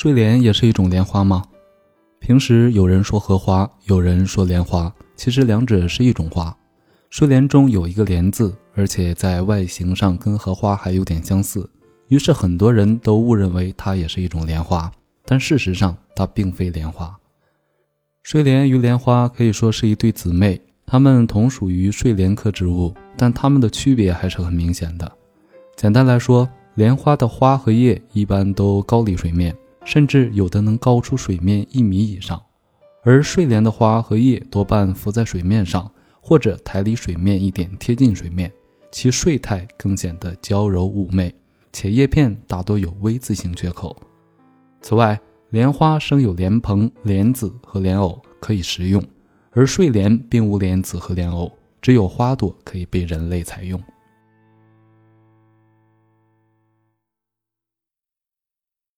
睡莲也是一种莲花吗？平时有人说荷花，有人说莲花，其实两者是一种花。睡莲中有一个莲字，而且在外形上跟荷花还有点相似，于是很多人都误认为它也是一种莲花。但事实上，它并非莲花。睡莲与莲花可以说是一对姊妹，它们同属于睡莲科植物，但它们的区别还是很明显的。简单来说，莲花的花和叶一般都高离水面，甚至有的能高出水面一米以上；而睡莲的花和叶多半浮在水面上，或者抬离水面一点，贴近水面，其睡态更显得娇柔妩媚，且叶片大多有 V 字形缺口。此外，莲花生有莲蓬、莲子和莲藕可以食用，而睡莲并无莲子和莲藕，只有花朵可以被人类采用。